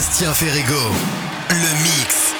Sébastien Ferrego, le mix.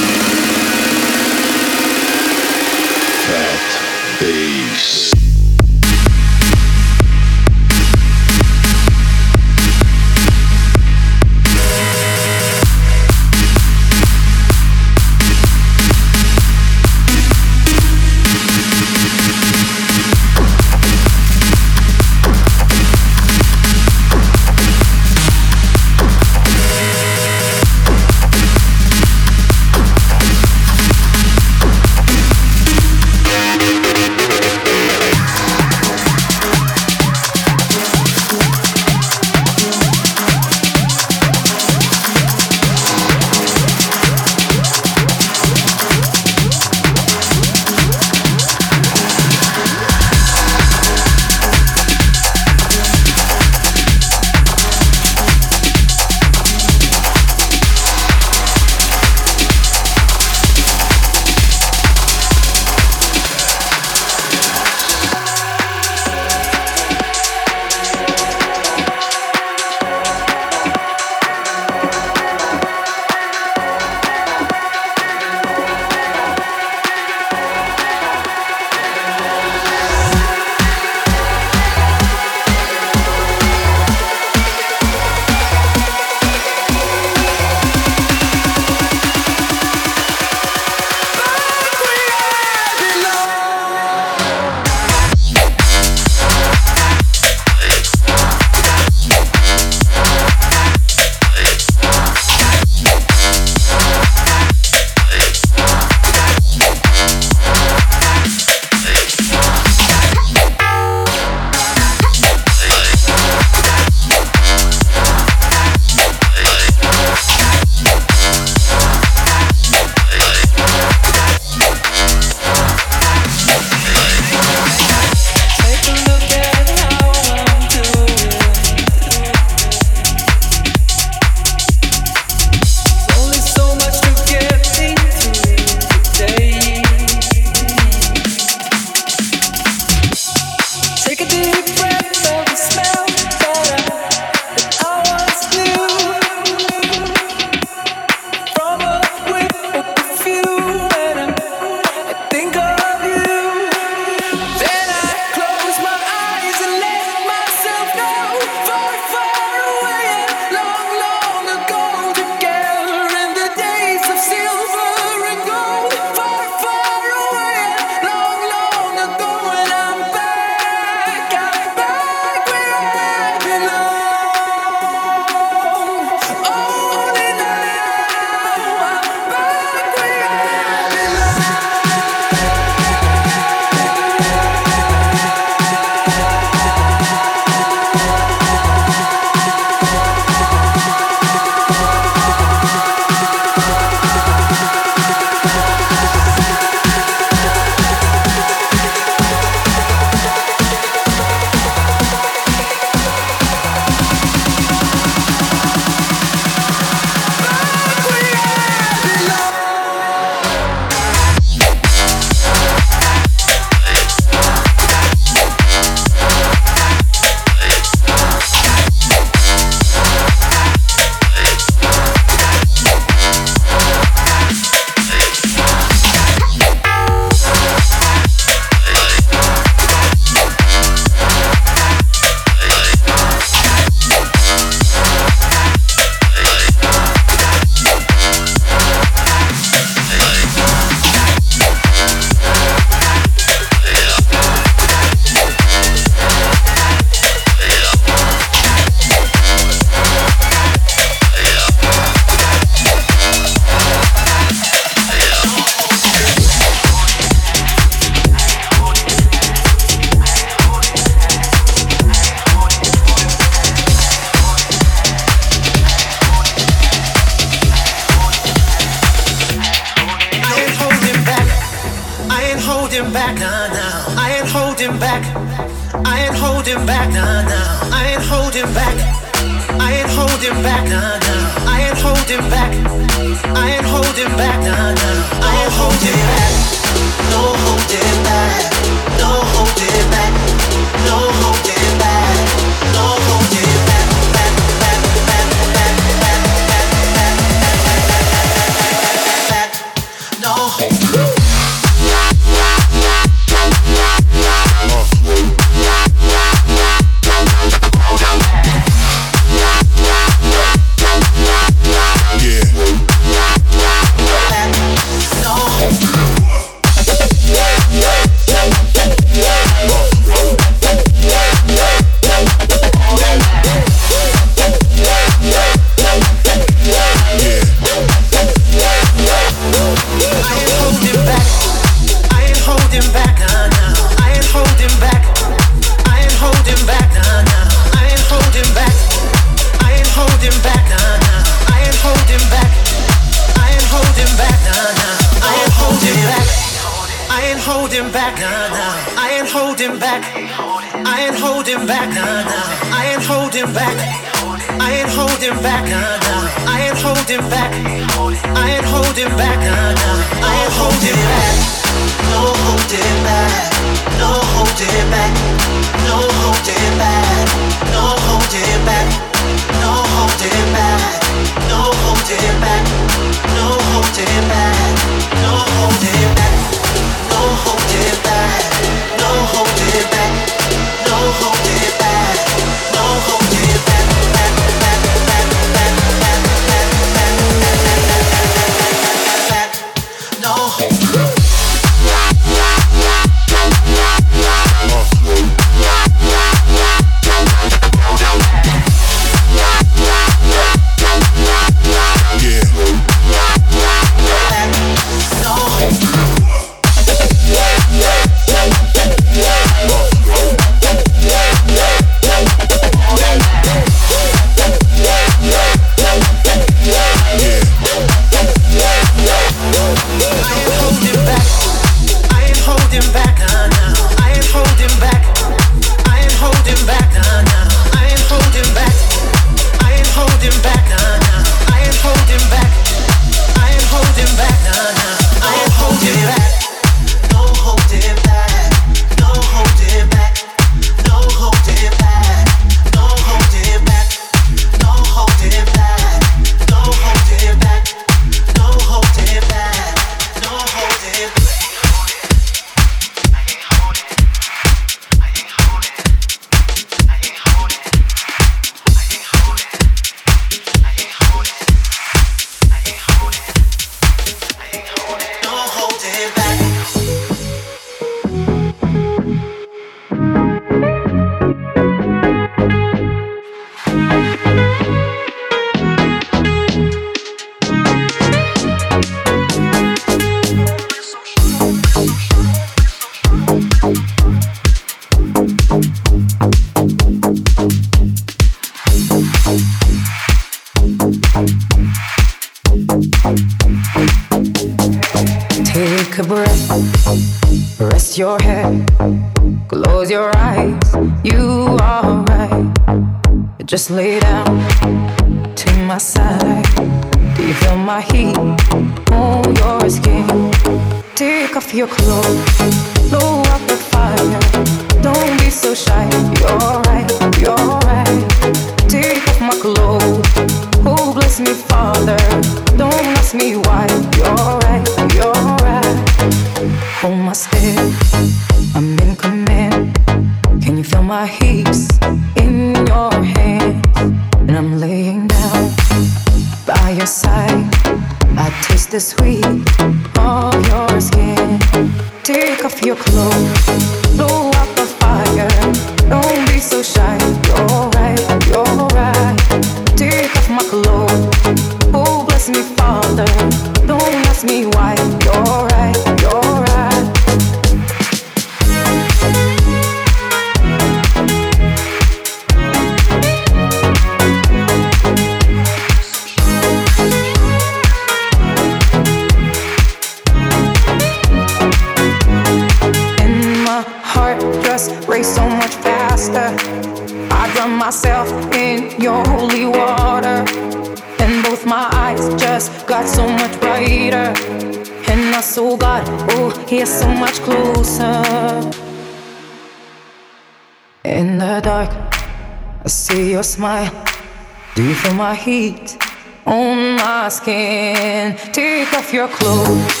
heat on my skin. Take off your clothes,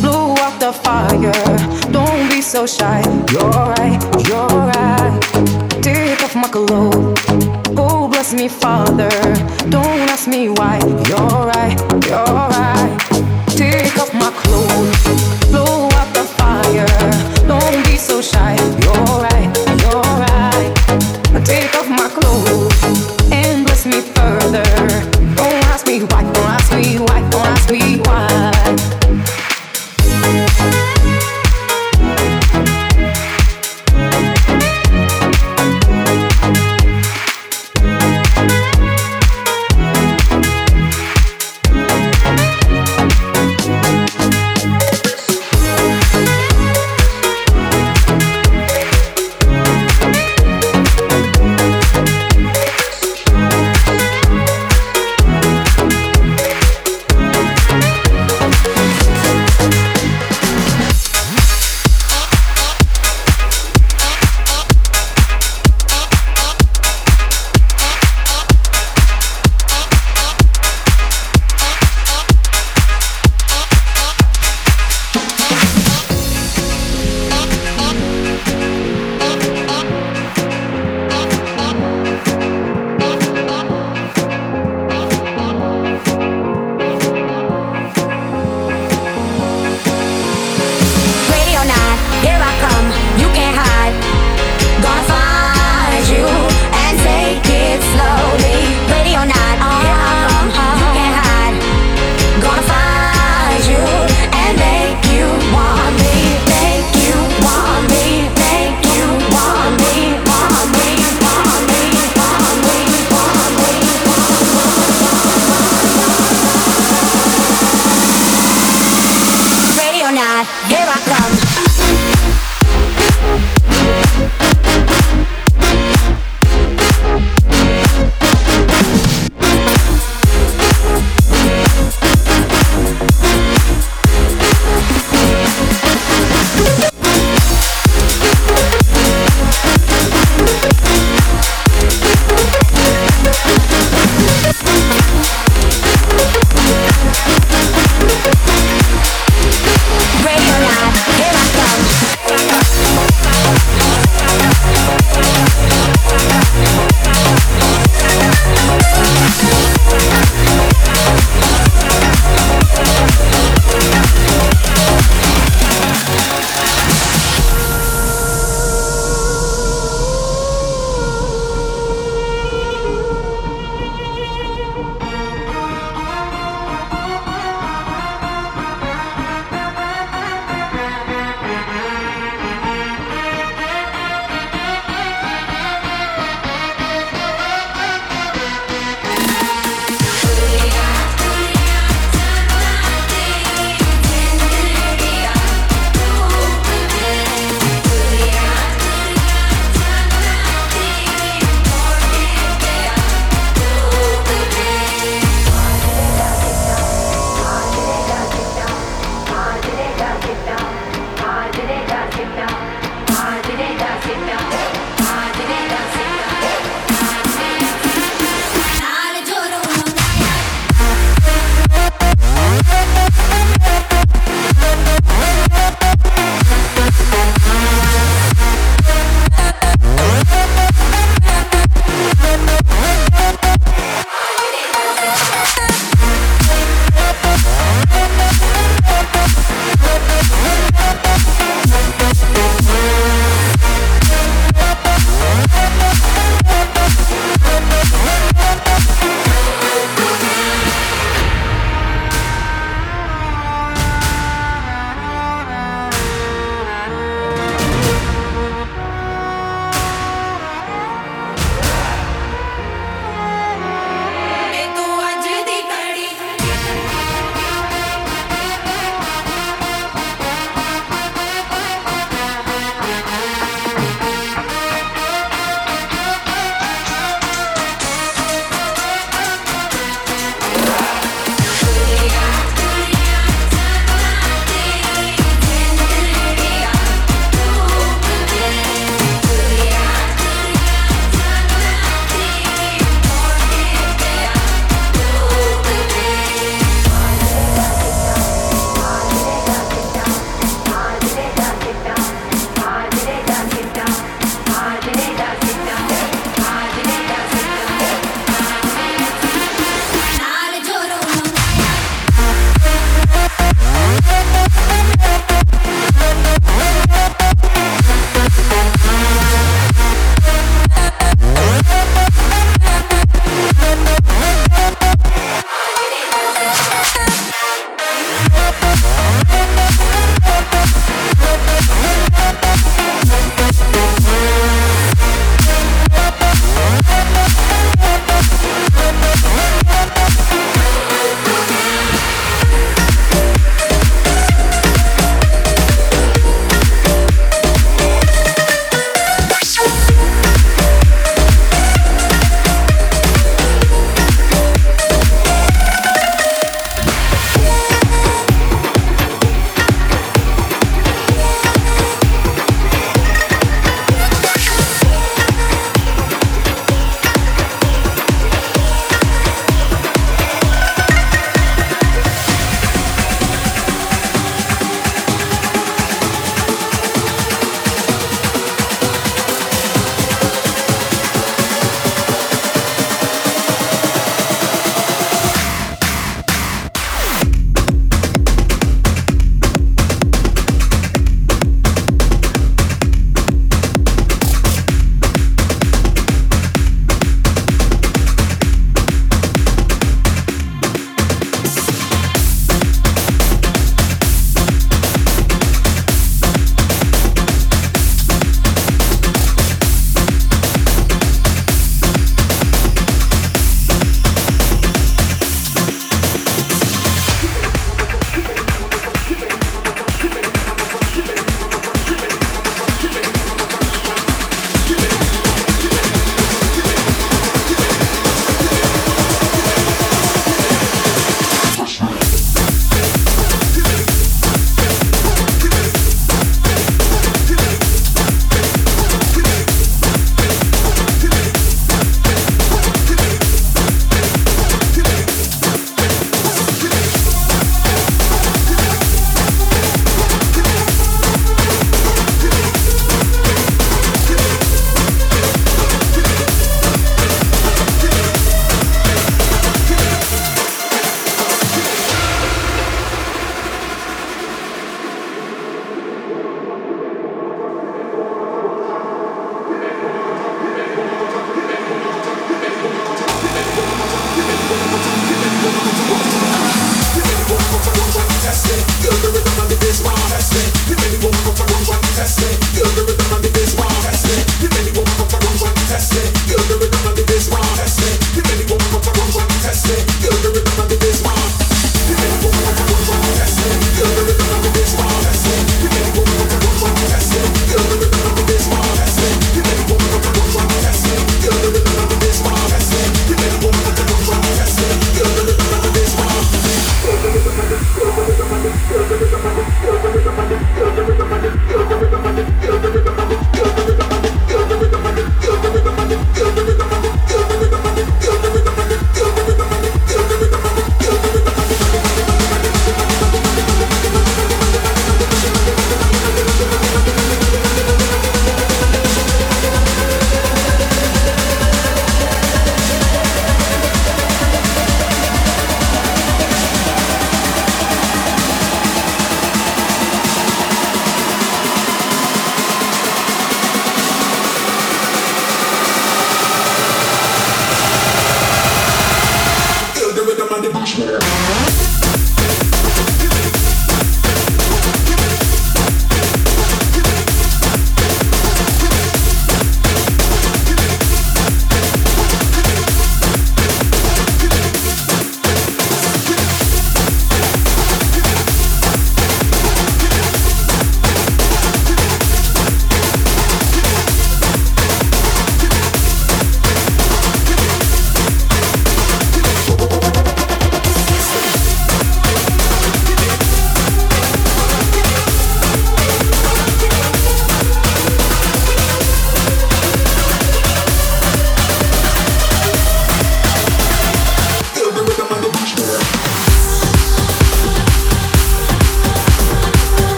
blow out the fire. Don't be so shy.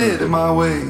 Did it my way.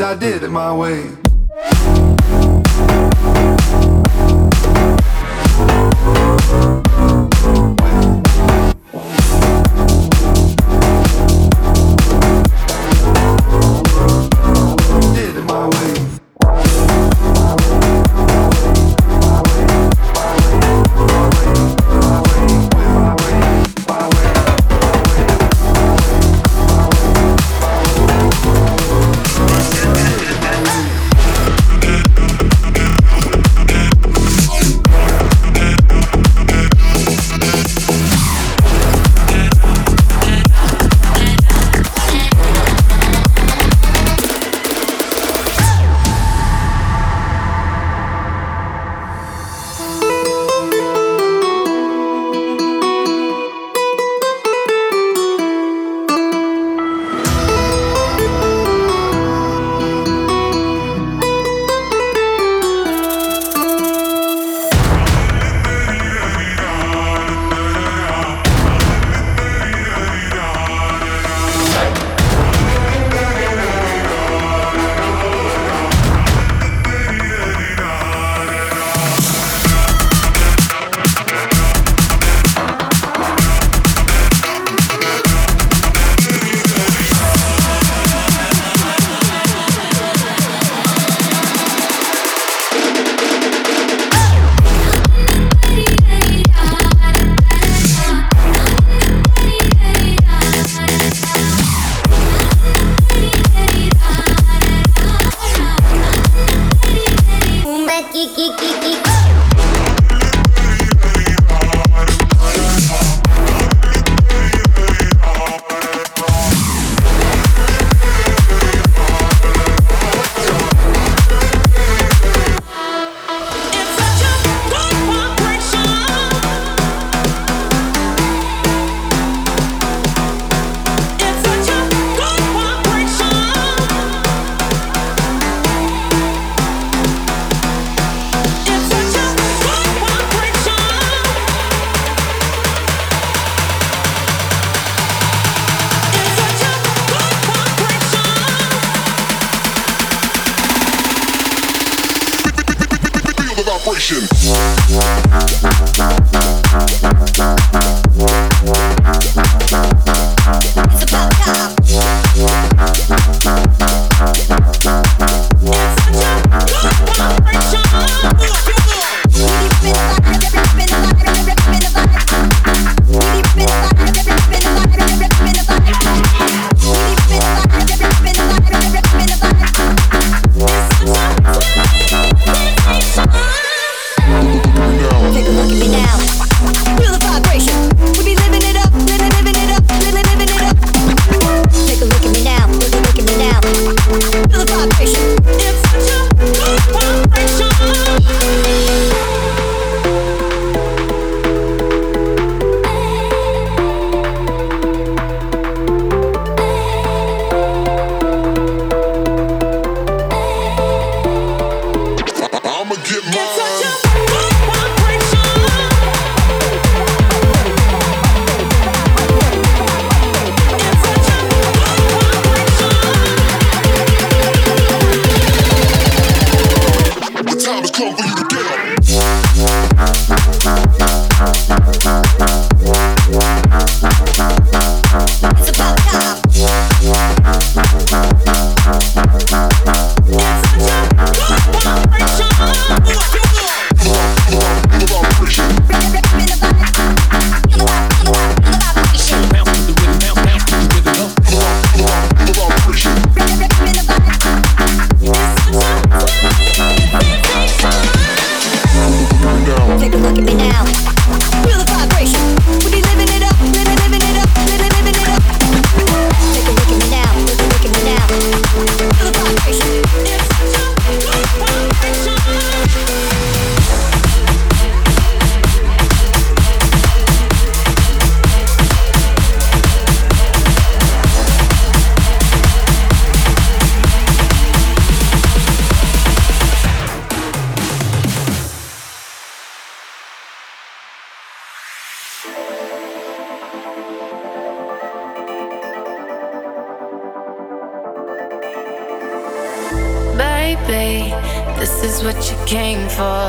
I did it my way. For.